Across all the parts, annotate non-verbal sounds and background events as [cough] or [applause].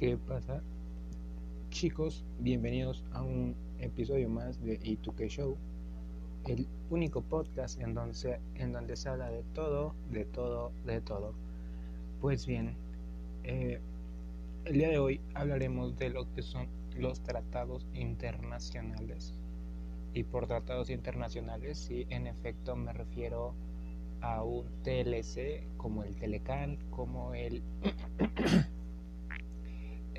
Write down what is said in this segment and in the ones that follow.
¿Qué pasa? Chicos, bienvenidos a un episodio más de E2K Show, el único podcast en donde, se, habla de todo, de todo, de todo. Pues bien, eh, el día de hoy hablaremos de lo que son los tratados internacionales. Y por tratados internacionales, sí, en efecto me refiero a un TLC como el Telecan, como el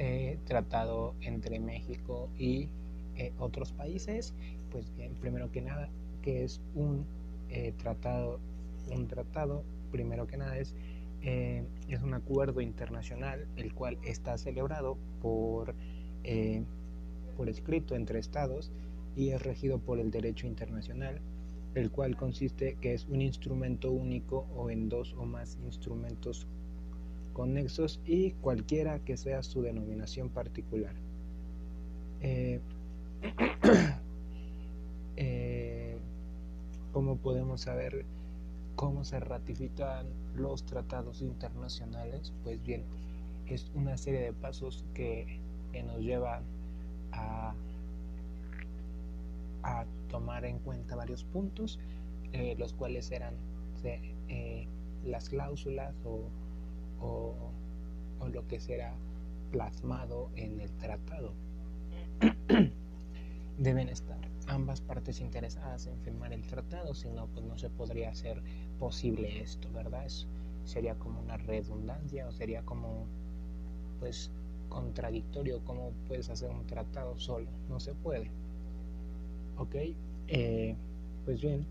eh, tratado entre México y eh, otros países. Pues bien, primero que nada, que es un eh, tratado, un tratado, primero que nada es, es un acuerdo internacional el cual está celebrado por, por escrito entre estados y es regido por el derecho internacional el cual consiste que es un instrumento único o en dos o más instrumentos conexos y cualquiera que sea su denominación particular. Eh, [coughs] eh, ¿Cómo podemos saber cómo se ratifican los tratados internacionales? Pues bien, es una serie de pasos que, que nos llevan a a tomar en cuenta varios puntos, eh, los cuales eran eh, las cláusulas o, lo que será plasmado en el tratado. [clears throat] Deben estar ambas partes interesadas en firmar el tratado, si no, pues no se podría hacer posible esto, ¿verdad? sería como una redundancia o sería como, pues, contradictorio, cómo puedes hacer un tratado solo, no se puede. Ok, eh, pues bien,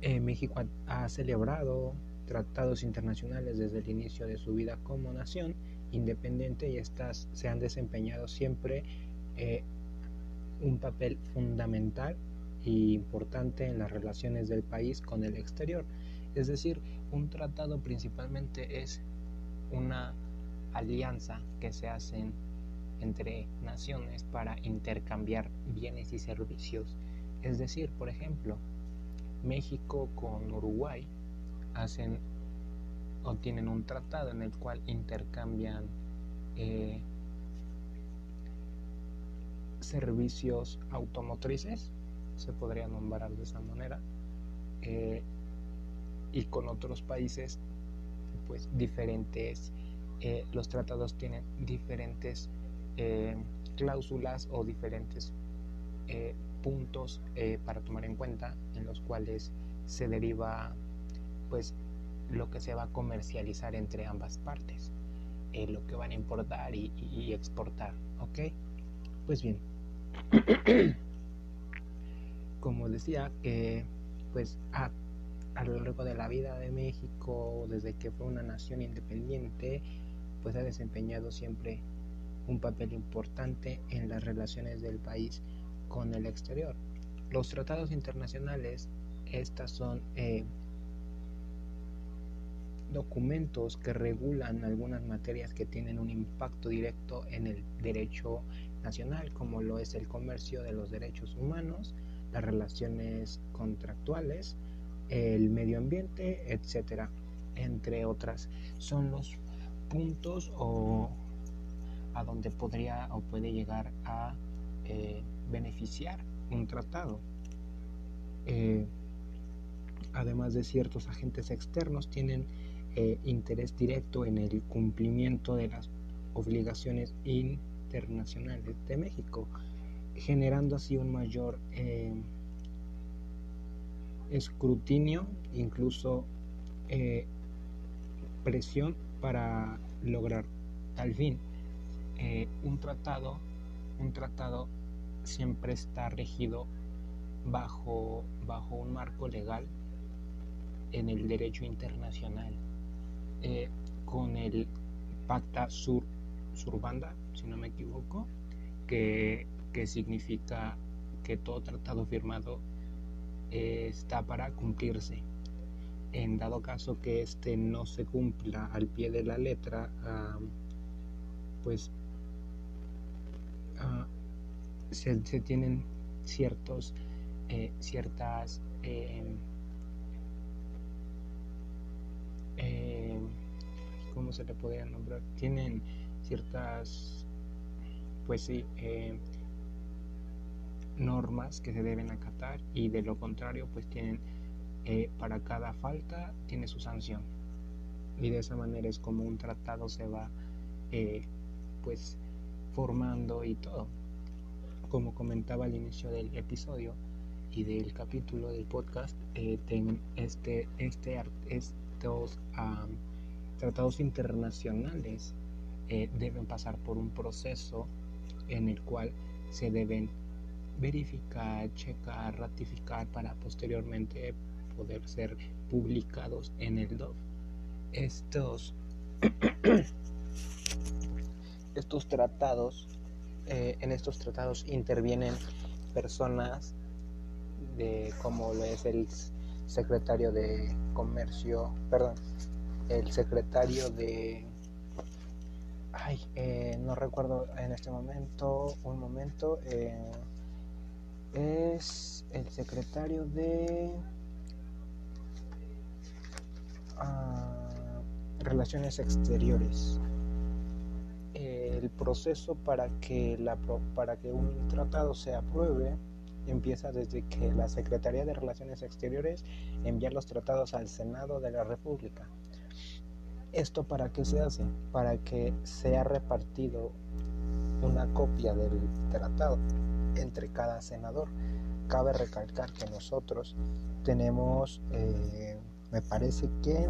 eh, México ha, celebrado tratados internacionales desde el inicio de su vida como nación independiente y estas se han desempeñado siempre eh, un papel fundamental e importante en las relaciones del país con el exterior. Es decir, un tratado principalmente es una alianza que se hacen entre naciones para intercambiar bienes y servicios. Es decir, por ejemplo, México con Uruguay hacen o tienen un tratado en el cual intercambian eh, servicios automotrices, se podría nombrar de esa manera, eh, y con otros países, pues diferentes, eh, los tratados tienen diferentes cláusulas o diferentes puntos para tomar en cuenta en los cuales se deriva pues lo que se va a comercializar entre ambas partes lo que van a importar y, exportar ok pues bien [clears throat] como decía pues a, a lo largo de la vida de México desde que fue una nación independiente pues ha desempeñado siempre un papel importante en las relaciones del país con el exterior. Los tratados internacionales, estas son eh, documentos que regulan algunas materias que tienen un impacto directo en el derecho nacional, como lo es el comercio de los derechos humanos, las relaciones contractuales, el medio ambiente, etcétera, entre otras. Son los puntos o a donde podría o puede llegar a eh, beneficiar un tratado. Eh, además de ciertos agentes externos, tienen eh, interés directo en el cumplimiento de las obligaciones internacionales de México, generando así un mayor escrutinio, incluso presión para lograr tal fin. Eh, un tratado, un tratado siempre está regido bajo, bajo un marco legal en el derecho internacional, eh, con el Pacta Sur Surbanda, si no me equivoco, que, significa que todo tratado firmado eh, está para cumplirse. En dado caso que este no se cumpla al pie de la letra, ah, pues Ah, se, tienen ciertos, eh, ciertas ¿cómo se le podría nombrar? Tienen ciertas, pues sí, eh, normas que se deben acatar y de lo contrario, pues tienen, eh, para cada falta tiene su sanción. Y de esa manera es como un tratado se va, pues, formando y todo. Como comentaba al inicio del episodio, y del capítulo del podcast eh, este, este, estos tratados internacionales eh, deben pasar por un proceso en el cual se deben verificar, checar, ratificar para posteriormente poder ser publicados en el DOF. Estos, [coughs] estos tratados, eh, en estos tratados intervienen personas de como lo es el secretario de comercio, perdón, el secretario de, ay, eh, no recuerdo en este momento, un momento, eh, es el secretario de ah, Relaciones Exteriores. El proceso para que, la, para que un tratado se apruebe empieza desde que la Secretaría de Relaciones Exteriores envía los tratados al Senado de la República. ¿Esto para qué se hace? Para que sea repartido una copia del tratado entre cada senador. Cabe recalcar que nosotros tenemos, eh, me parece que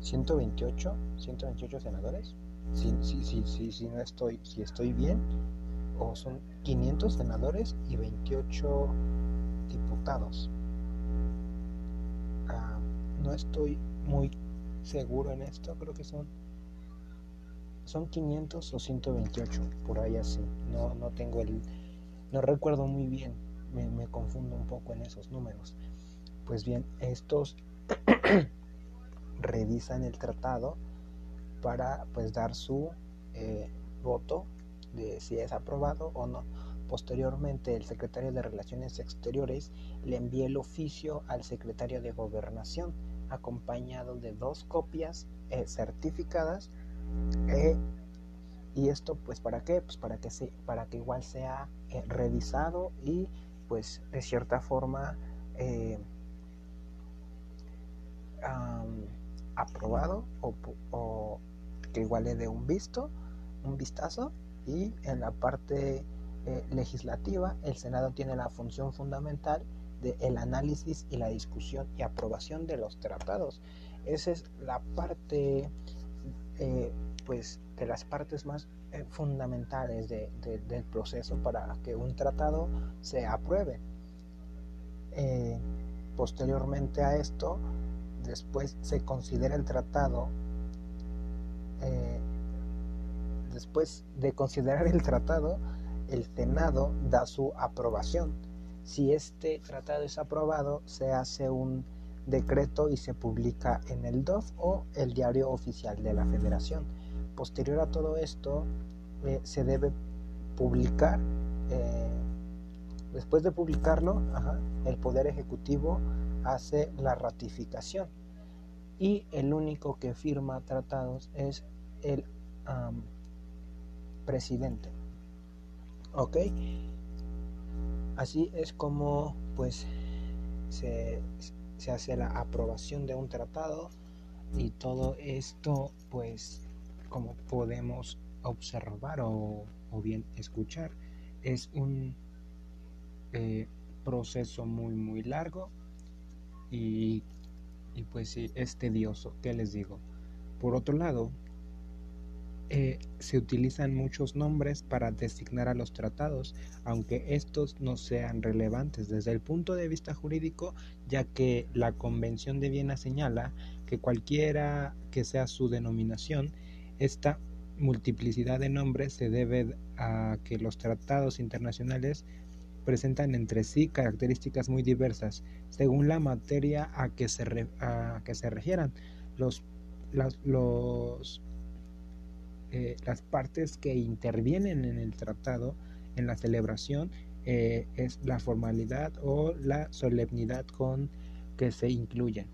128, 128 senadores si, si, si, si, no estoy, si estoy bien, o son 500 senadores y 28 diputados. Estoy muy seguro en esto, creo que son son 500 o 128, por ahí así. No, no tengo el no recuerdo muy bien, me, me confundo un poco en esos números. Pues bien, estos [clears throat] revisan el tratado para pues dar su eh, voto de si es aprobado o no. Posteriormente, el secretario de Relaciones Exteriores le envía el oficio al secretario de Gobernación, acompañado de dos copias eh, certificadas. Eh, y esto, pues, ¿para qué? Pues para que, se, para que igual sea revisado y, pues, de cierta forma, aprobado o que igual le dé un visto, un vistazo y en la parte eh, legislativa el Senado tiene la función fundamental de el análisis y la discusión y aprobación de los tratados. Esa es la parte, eh, pues, de las partes más eh, fundamentales del proceso para que un tratado se apruebe. posteriormente a esto, después se considera el tratado eh, después de considerar el tratado, el Senado da su aprobación. Si este tratado es aprobado, se hace un decreto y se publica en el DOF o el diario oficial de la Federación. Posterior a todo esto, eh, se debe publicar, eh, después de publicarlo, el Poder Ejecutivo hace la ratificación y el único que firma tratados es el presidente. ¿Ok? Así es como pues se, se hace la aprobación de un tratado y todo esto pues como podemos observar o, bien escuchar es un eh, proceso muy muy largo y y pues sí, es tedioso, ¿qué les digo? Por otro lado, eh, se utilizan muchos nombres para designar a los tratados, aunque estos no sean relevantes desde el punto de vista jurídico, ya que la Convención de Viena señala que cualquiera que sea su denominación, esta multiplicidad de nombres se debe a que los tratados internacionales presentan entre sí características muy diversas según la materia a que se, que se refieran. Los, las, los, eh, las partes que intervienen en el tratado, en la celebración, eh, es la formalidad o la solemnidad con que se incluyen.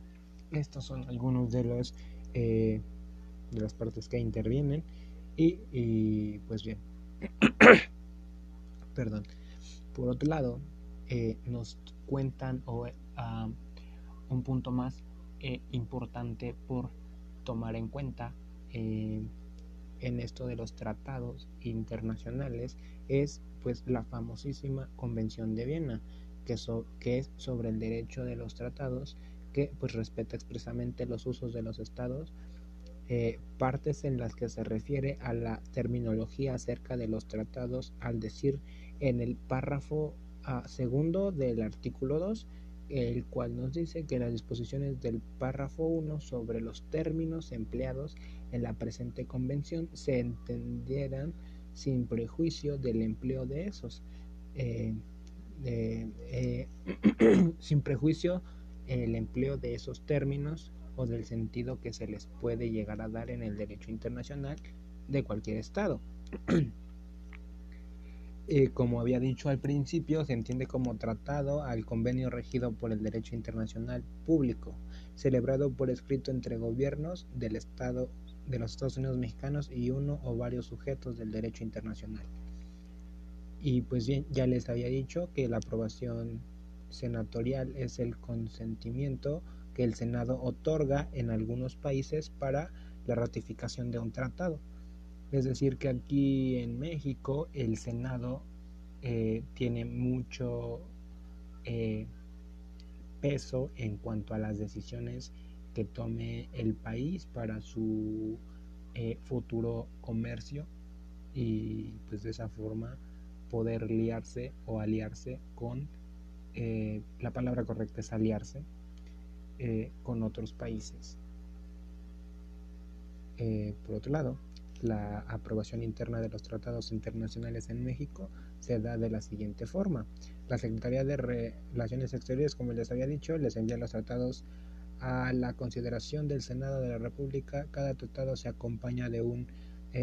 estos son algunos de los eh, de las partes que intervienen y, pues bien [coughs] perdón por otro lado nos cuentan o ah, un punto más importante por tomar en cuenta en esto de los tratados internacionales es pues la famosísima Convención de Viena que, que es sobre el derecho de los tratados que pues respeta expresamente los usos de los estados, eh, partes en las que se refiere a la terminología acerca de los tratados al decir en el párrafo ah, segundo del artículo 2, el cual nos dice que las disposiciones del párrafo 1 sobre los términos empleados en la presente convención se entendieran sin prejuicio del empleo de esos. Eh, eh, [clears throat] sin prejuicio el empleo de esos términos o del sentido que se les puede llegar a dar en el derecho internacional de cualquier Estado. [clears throat] Eh, como había dicho al principio, se entiende como tratado al convenio regido por el derecho internacional público, celebrado por escrito entre gobiernos del Estado de los Estados Unidos mexicanos y uno o varios sujetos del derecho internacional. Y pues bien, ya les había dicho que la aprobación senatorial es el consentimiento que el Senado otorga en algunos países para la ratificación de un tratado. Es decir, que aquí en México el Senado eh, tiene mucho eh, peso en cuanto a las decisiones que tome el país para su eh, futuro comercio y pues de esa forma poder liarse o aliarse con eh, la palabra correcta es aliarse eh, con otros países. Por otro lado, la aprobación interna de los tratados internacionales en México se da de la siguiente forma. La Secretaría de Relaciones Exteriores, como les había dicho, les envía los tratados a la consideración del Senado de la República. Cada tratado se acompaña de un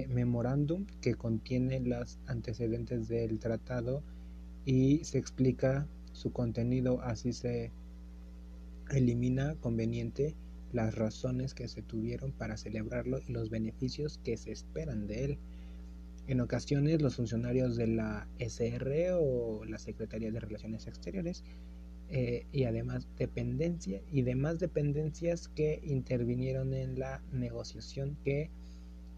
memorándum que contiene los antecedentes del tratado y se explica su contenido, así se elimina conveniente las razones que se tuvieron para celebrarlo y los beneficios que se esperan de él. En ocasiones los funcionarios de la SR o la Secretaría de Relaciones Exteriores eh, y además dependencia y demás dependencias que intervinieron en la negociación que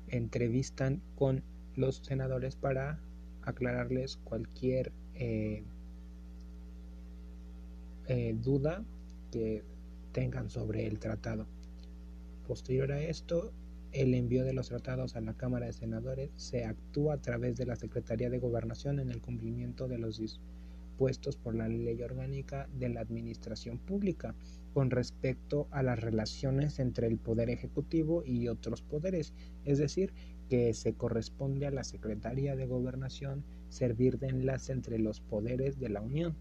entrevistan con los senadores para aclararles cualquier eh, eh, duda que tengan sobre el tratado. Posterior a esto, el envío de los tratados a la Cámara de Senadores se actúa a través de la Secretaría de Gobernación en el cumplimiento de los dispuestos por la Ley Orgánica de la Administración Pública con respecto a las relaciones entre el Poder Ejecutivo y otros poderes, es decir, que se corresponde a la Secretaría de Gobernación servir de enlace entre los poderes de la Unión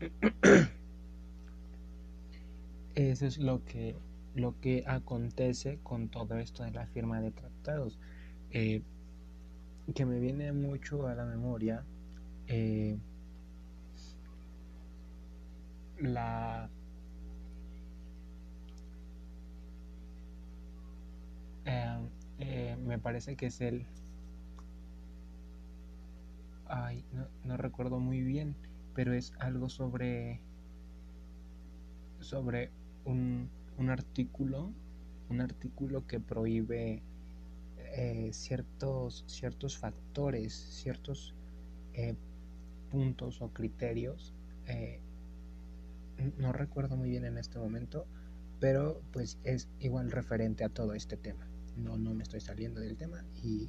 [clears throat] Eso es lo que, lo que acontece con todo esto de la firma de tratados. Eh, que me viene mucho a la memoria eh, la eh, me parece que es el ay no, no recuerdo muy bien pero es algo sobre sobre un, un artículo un artículo que prohíbe eh, ciertos ciertos factores ciertos eh, puntos o criterios eh, no recuerdo muy bien en este momento pero pues es igual referente a todo este tema no no me estoy saliendo del tema y,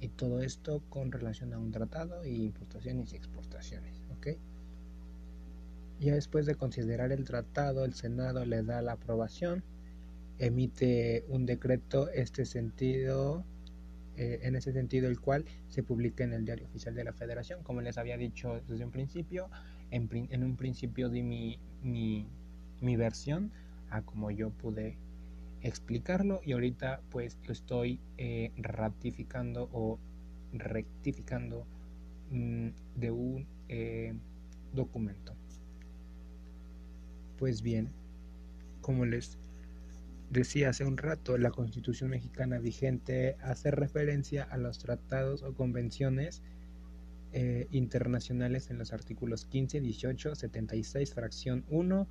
y todo esto con relación a un tratado y importaciones y exportaciones ya después de considerar el tratado, el Senado le da la aprobación, emite un decreto este sentido, eh, en ese sentido el cual se publica en el Diario Oficial de la Federación. Como les había dicho desde un principio, en, un principio di mi, versión a como yo pude explicarlo y ahorita pues lo estoy eh, ratificando o rectificando mm, de un eh, documento. Pues bien, como les decía hace un rato, la Constitución mexicana vigente hace referencia a los tratados o convenciones eh, internacionales en los artículos 15, 18, 76, fracción 1,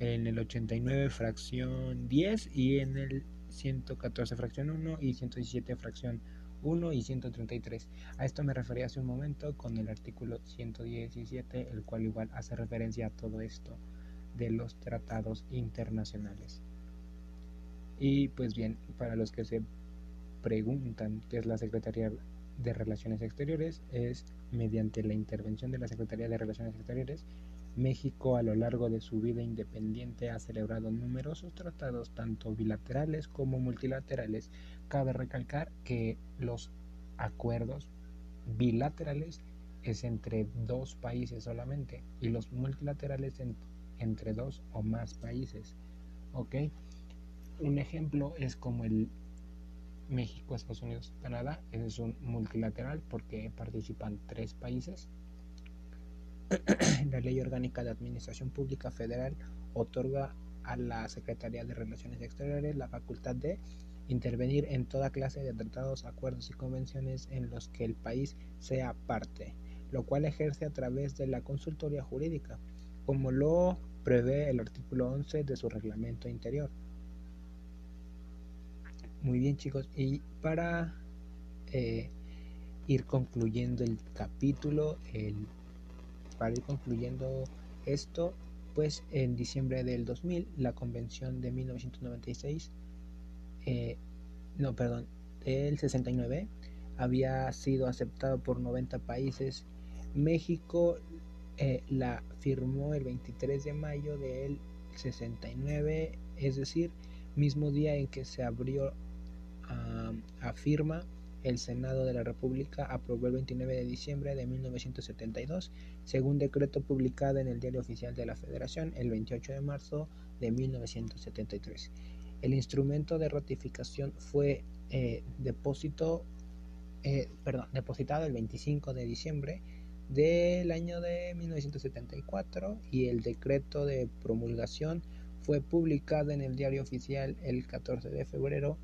en el 89, fracción 10 y en el 114, fracción 1 y 117, fracción 1 y 133. A esto me refería hace un momento con el artículo 117, el cual igual hace referencia a todo esto de los tratados internacionales. Y pues bien, para los que se preguntan qué es la Secretaría de Relaciones Exteriores, es mediante la intervención de la Secretaría de Relaciones Exteriores, México a lo largo de su vida independiente ha celebrado numerosos tratados, tanto bilaterales como multilaterales. Cabe recalcar que los acuerdos bilaterales es entre dos países solamente y los multilaterales entre dos o más países. Un ejemplo es como el México, Estados Unidos, Canadá. Es un multilateral porque participan tres países. [clears throat] la Ley Orgánica de Administración Pública Federal otorga a la Secretaría de Relaciones Exteriores la facultad de intervenir en toda clase de tratados, acuerdos y convenciones en los que el país sea parte, lo cual ejerce a través de la consultoría jurídica, como lo prevé el artículo 11 de su reglamento interior. Muy bien chicos, y para eh, ir concluyendo el capítulo, para ir concluyendo esto, pues en diciembre del 2000, la convención de 1996, eh, no, perdón, del 69, había sido aceptado por 90 países. México eh, la firmó el 23 de mayo del 69, es decir, mismo día en que se abrió afirma el Senado de la República aprobó el 29 de diciembre de 1972, según decreto publicado en el Diario Oficial de la Federación el 28 de marzo de 1973. El instrumento de ratificación fue eh, eh, perdón, depositado el 25 de diciembre del año de 1974 y el decreto de promulgación fue publicado en el Diario Oficial el 14 de febrero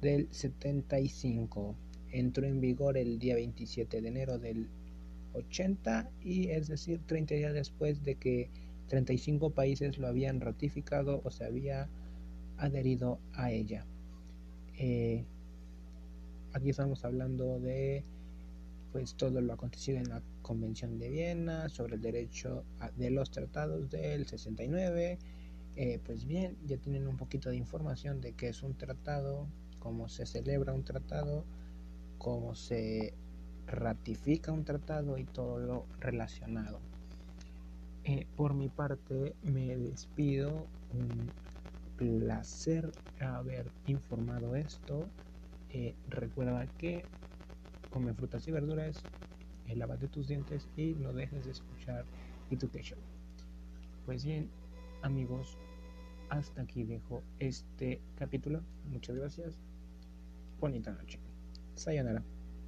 del 75. Entró en vigor el día 27 de enero del 80 y es decir 30 días después de que 35 países lo habían ratificado o se había adherido a ella. Eh, aquí estamos hablando de pues todo lo acontecido en la Convención de Viena sobre el derecho de los tratados del 69. Eh, pues bien, ya tienen un poquito de información de que es un tratado, cómo se celebra un tratado, cómo se ratifica un tratado y todo lo relacionado. Eh, por mi parte me despido. Un placer haber informado esto. Eh, recuerda que come frutas y verduras, eh, lávate tus dientes y no dejes de escuchar Education. Pues bien, amigos, hasta aquí dejo este capítulo. Muchas gracias oportunidade. Sayonara.